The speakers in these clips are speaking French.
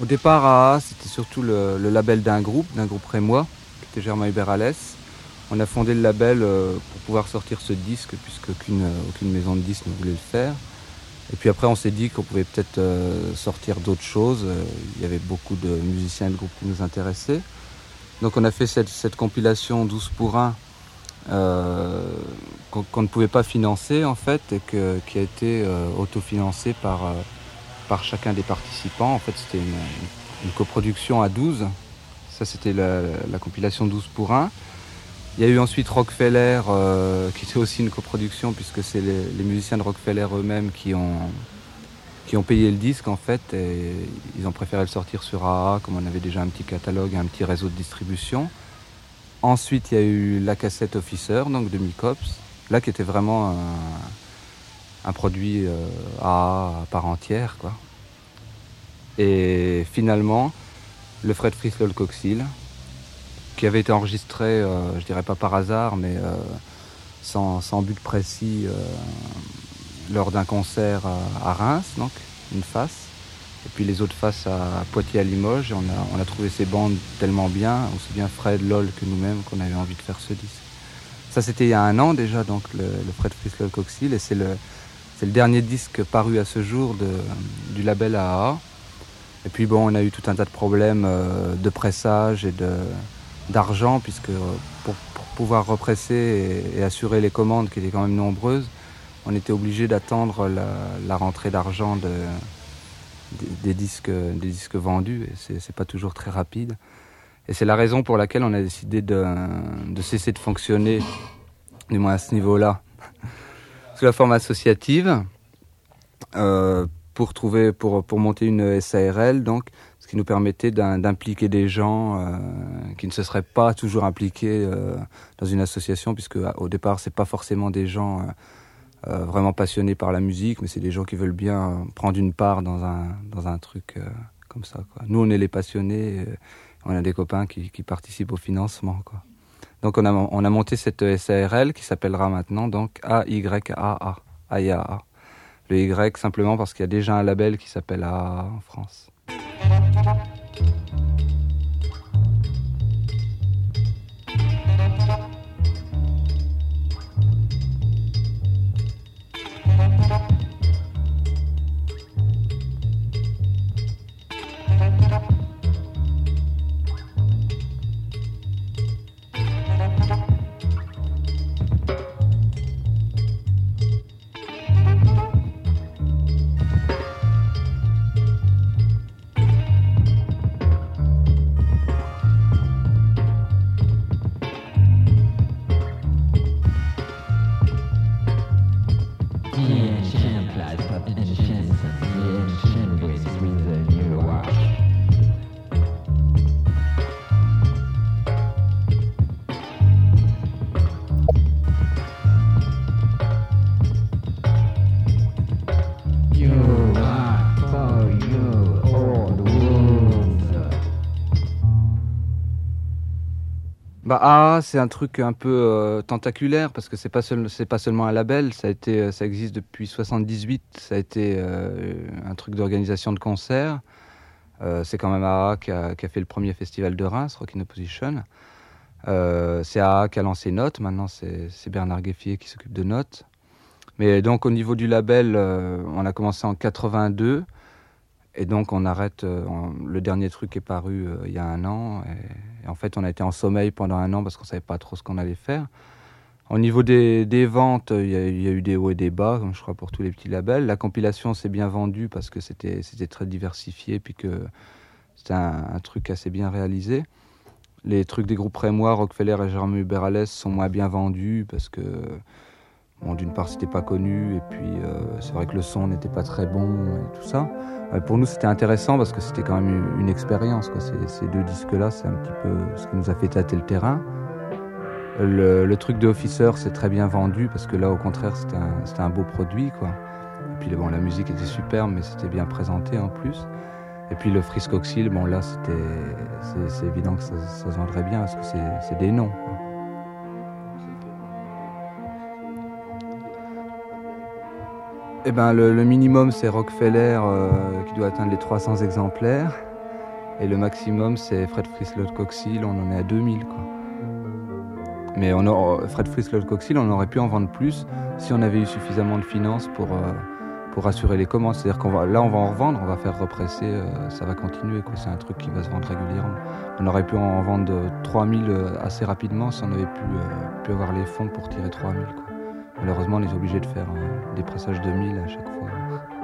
Au départ, AA, c'était surtout le, label d'un groupe, d'un groupe rémois, qui était Germain Hubert On a fondé le label euh, pour pouvoir sortir ce disque, puisque aucune, aucune maison de disques ne voulait le faire. Et puis après, on s'est dit qu'on pouvait peut-être euh, sortir d'autres choses. Euh, il y avait beaucoup de musiciens et de groupes qui nous intéressaient. Donc on a fait cette, compilation 12 pour 1 euh, qu'on ne pouvait pas financer en fait et qui a été autofinancée par, par chacun des participants. En fait, c'était une, coproduction à 12. Ça, c'était la, la, compilation 12 pour 1. Il y a eu ensuite Rockefeller, euh, qui était aussi une coproduction, puisque c'est les, musiciens de Rockefeller eux-mêmes qui ont, qui ont payé le disque en fait, et ils ont préféré le sortir sur AA, comme on avait déjà un petit catalogue, un petit réseau de distribution. Ensuite, il y a eu la cassette Officer, donc de Micops, là qui était vraiment un, produit euh, AA à part entière, quoi. Et finalement, le Fred Frislol Coxil, qui avait été enregistré, euh, je dirais pas par hasard, mais euh, sans, but précis, lors d'un concert à, Reims, donc une face. Et puis les autres faces à Poitiers à Limoges. On, a, on a trouvé ces bandes tellement bien, aussi bien Fred, LOL que nous-mêmes, qu'on avait envie de faire ce disque. Ça, c'était il y a un an déjà, donc le, Fred Frislol Coxil, et c'est le, c'est le dernier disque paru à ce jour du label AA. Et puis bon, on a eu tout un tas de problèmes de pressage et de, d'argent, puisque euh, pour, pouvoir represser et, assurer les commandes qui étaient quand même nombreuses, on était obligé d'attendre la, rentrée d'argent de, des, disques, des disques vendus, et c'est pas toujours très rapide. Et c'est la raison pour laquelle on a décidé de cesser de fonctionner, du moins à ce niveau-là, sous la forme associative, euh, pour trouver, pour, pour monter une SARL, donc ce qui nous permettait d'impliquer des gens euh, qui ne se seraient pas toujours impliqués euh, dans une association, puisque au départ, c'est pas forcément des gens vraiment passionnés par la musique, mais c'est des gens qui veulent bien prendre une part dans un, dans un truc comme ça. Nous, on est les passionnés, on a des copains qui, qui participent au financement. Quoi. Donc on a, on a monté cette SARL qui s'appellera maintenant donc AYAA. AYAA. Le Y simplement parce qu'il y a déjà un label qui s'appelle AA en France. Bah ah, c'est un truc un peu euh, tentaculaire parce que c'est pas c'est pas seulement un label, ça a été euh, ça existe depuis 78, ça a été euh, un truc d'organisation de concerts. c'est quand même AA qui a, fait le premier festival de Reims, Rock in Opposition. c'est AA qui a lancé Note, maintenant c'est Bernard Gueffier qui s'occupe de Note. Mais donc au niveau du label, on a commencé en 82. Et donc on arrête, le dernier truc est paru il y a un an. Et, en fait, on a été en sommeil pendant un an parce qu'on savait pas trop ce qu'on allait faire. Au niveau des, ventes, il y, a, eu des hauts et des bas, je crois pour tous les petits labels. La compilation s'est bien vendue parce que c'était très diversifié, puis que c'était un, truc assez bien réalisé. Les trucs des groupes Rémois, Rockefeller et Jeremy Berales sont moins bien vendus parce que, bon, d'une part, c'était pas connu, et puis euh, c'est vrai que le son n'était pas très bon et tout ça pour nous, c'était intéressant parce que c'était quand même une, expérience. Ces, deux disques-là, c'est un petit peu ce qui nous a fait tâter le terrain. Le, truc de Officer, c'est très bien vendu parce que là, au contraire, c'était un, beau produit. Quoi. Et puis, bon, la musique était superbe, mais c'était bien présenté en plus. Et puis, le Friscoxil, bon, là, c'est évident que ça, se vendrait bien parce que c'est des noms. Eh ben, le, minimum, c'est Rockefeller euh, qui doit atteindre les 300 exemplaires. Et le maximum, c'est Fred Frislot Coxil, on en est à 2000. Quoi. Mais on Fred Frislot Coxil, on aurait pu en vendre plus si on avait eu suffisamment de finances pour, euh, pour assurer les commandes. C'est-à-dire qu'on va, là, on va en revendre, on va faire represser, euh, ça va continuer. C'est un truc qui va se vendre régulièrement. On aurait pu en vendre 3000 euh, assez rapidement si on avait pu, pu avoir les fonds pour tirer 3000. Quoi. Malheureusement, on est obligé de faire des pressages de 1000 à chaque fois.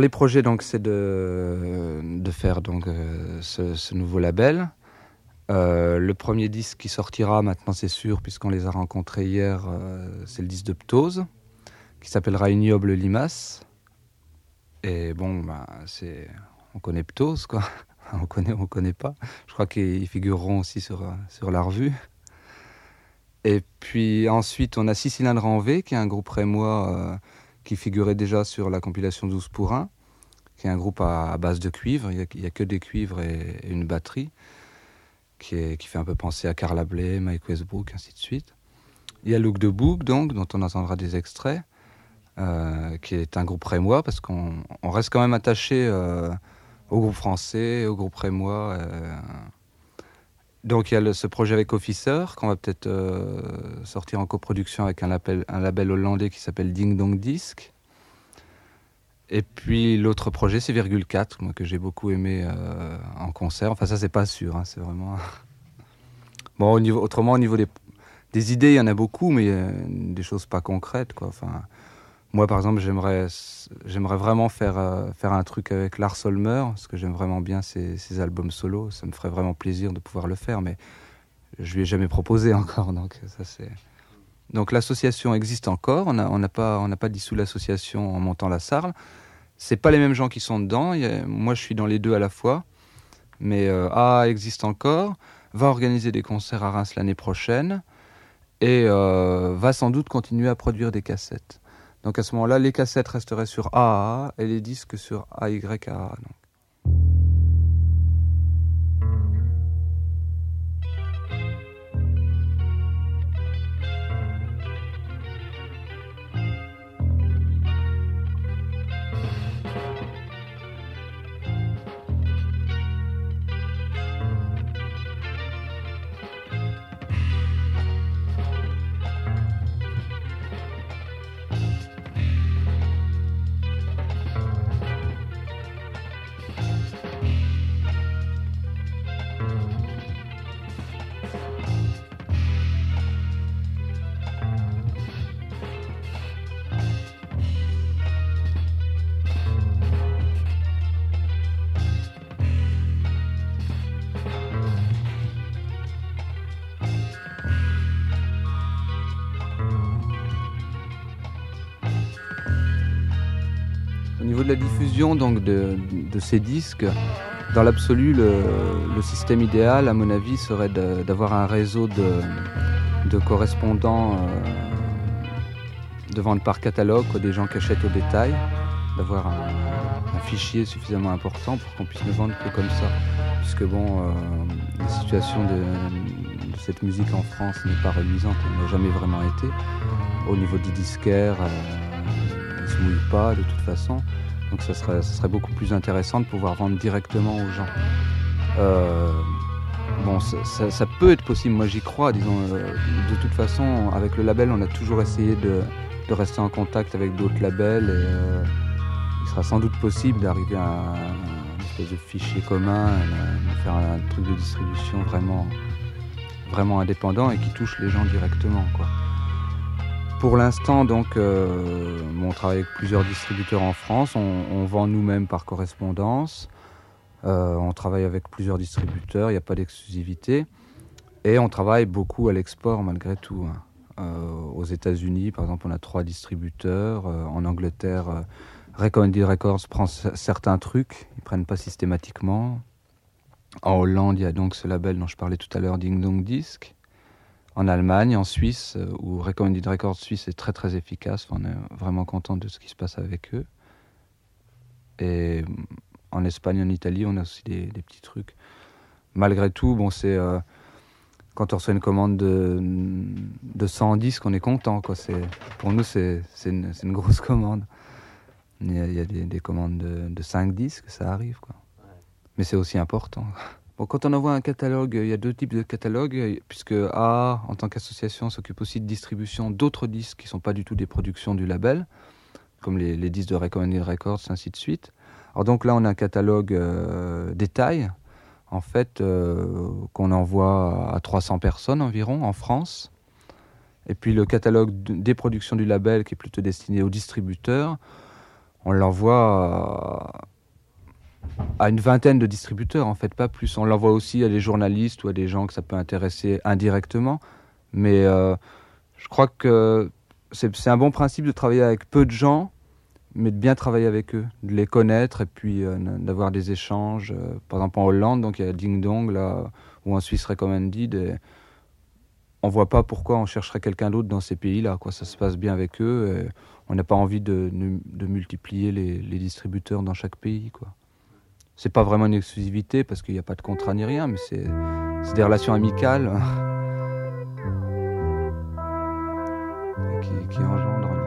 Les projets donc c'est de, faire donc euh, ce, nouveau label. Euh, le premier disque qui sortira maintenant c'est sûr puisqu'on les a rencontrés hier, euh, c'est le disque de Ptose qui s'appellera Ignoble Limace. Et bon, bah, c'est on connaît Ptose quoi. on connaît, on connaît pas. Je crois qu'ils figureront aussi sur, sur la revue. Et puis ensuite, on a Six Cylindres en qui est un groupe rémois qui figurait déjà sur la compilation 12 pour 1, qui est un groupe à, base de cuivre. Il n'y a, que des cuivres et, une batterie, qui, fait un peu penser à Carla Bley, Mike Westbrook, ainsi de suite. Il y a Look de Book, donc, dont on entendra des extraits, euh, qui est un groupe rémois, parce qu'on reste quand même attaché euh, au groupe français, au groupe rémois. Euh, donc il y a ce projet avec Officer qu'on va peut-être sortir en coproduction avec un label, un label hollandais qui s'appelle Ding Dong Disc. Et puis l'autre projet c'est Virgule 4, moi, que j'ai beaucoup aimé euh, en concert. Enfin ça c'est pas sûr, hein, c'est vraiment... bon au niveau, autrement au niveau des, idées il y en a beaucoup, mais des choses pas concrètes quoi. Enfin, moi, par exemple, j'aimerais, vraiment faire, euh, faire un truc avec Lars Holmer, parce que j'aime vraiment bien ses, albums solo. Ça me ferait vraiment plaisir de pouvoir le faire, mais je lui ai jamais proposé encore. Donc, ça, c'est... donc l'association existe encore. On n'a pas, pas dissous l'association en montant la Sarle. C'est pas les mêmes gens qui sont dedans. moi, je suis dans les deux à la fois. mais A existe encore, va organiser des concerts à Reims l'année prochaine et va sans doute continuer à produire des cassettes. Donc à ce moment-là, les cassettes resteraient sur AAA et les disques sur AYAA. La diffusion donc de, ces disques, dans l'absolu, le, système idéal, à mon avis, serait d'avoir un réseau de, correspondants euh, de vente par catalogue, des gens qui achètent au détail, d'avoir un, fichier suffisamment important pour qu'on puisse ne vendre que comme ça. Puisque bon, euh, la situation de, cette musique en France n'est pas reluisante, elle n'a jamais vraiment été. Au niveau des disquaires, euh, se mouille pas de toute façon. Donc ça serait, beaucoup plus intéressant de pouvoir vendre directement aux gens. Euh, bon, ça, peut être possible, moi j'y crois, disons. Euh, de toute façon, avec le label, on a toujours essayé de, rester en contact avec d'autres labels et euh, il sera sans doute possible d'arriver à un, espèce de fichier commun, de faire un, truc de distribution vraiment, vraiment indépendant et qui touche les gens directement, quoi. Pour l'instant, donc, euh, on travaille avec plusieurs distributeurs en France. On, vend nous-mêmes par correspondance. Euh, on travaille avec plusieurs distributeurs. Il n'y a pas d'exclusivité. Et on travaille beaucoup à l'export malgré tout. Hein. Euh, aux États-Unis, par exemple, on a trois distributeurs. en Angleterre, Recommended Records prend certains trucs. Ils prennent pas systématiquement. En Hollande, il y a donc ce label dont je parlais tout à l'heure, Ding Dong Disc en Allemagne, en Suisse, euh, où Recommended Records Suisse est très très efficace. on est vraiment content de ce qui se passe avec eux. Et mm, en Espagne, en Italie, on a aussi des, petits trucs. Malgré tout, bon, c'est euh, quand on reçoit une commande de, de 100 disques, on est content. Quoi. Pour nous, c'est une, une, grosse commande. Il y a, des, commandes de, de 5 disques, ça arrive. Quoi. Mais c'est aussi important quand on envoie un catalogue, il y a deux types de catalogues, puisque A, en tant qu'association, s'occupe aussi de distribution d'autres disques qui ne sont pas du tout des productions du label, comme les, disques de Recommended Records, ainsi de suite. Alors donc là, on a un catalogue euh, détail, en fait, euh, qu'on envoie à 300 personnes environ en France. Et puis le catalogue des productions du label, qui est plutôt destiné aux distributeurs, on l'envoie à une vingtaine de distributeurs, en fait, pas plus. On l'envoie aussi à des journalistes ou à des gens que ça peut intéresser indirectement. Mais euh, je crois que c'est un bon principe de travailler avec peu de gens, mais de bien travailler avec eux, de les connaître et puis euh, d'avoir des échanges. Euh, par exemple, en Hollande, donc il y a Ding Dong, là, ou en Suisse Recommended. Et on voit pas pourquoi on chercherait quelqu'un d'autre dans ces pays-là. Ça se passe bien avec eux. on n'a pas envie de, de multiplier les, les, distributeurs dans chaque pays. Quoi c'est pas vraiment une exclusivité parce qu'il n'y a pas de contrat ni rien, mais c'est des relations amicales qui, qui engendrent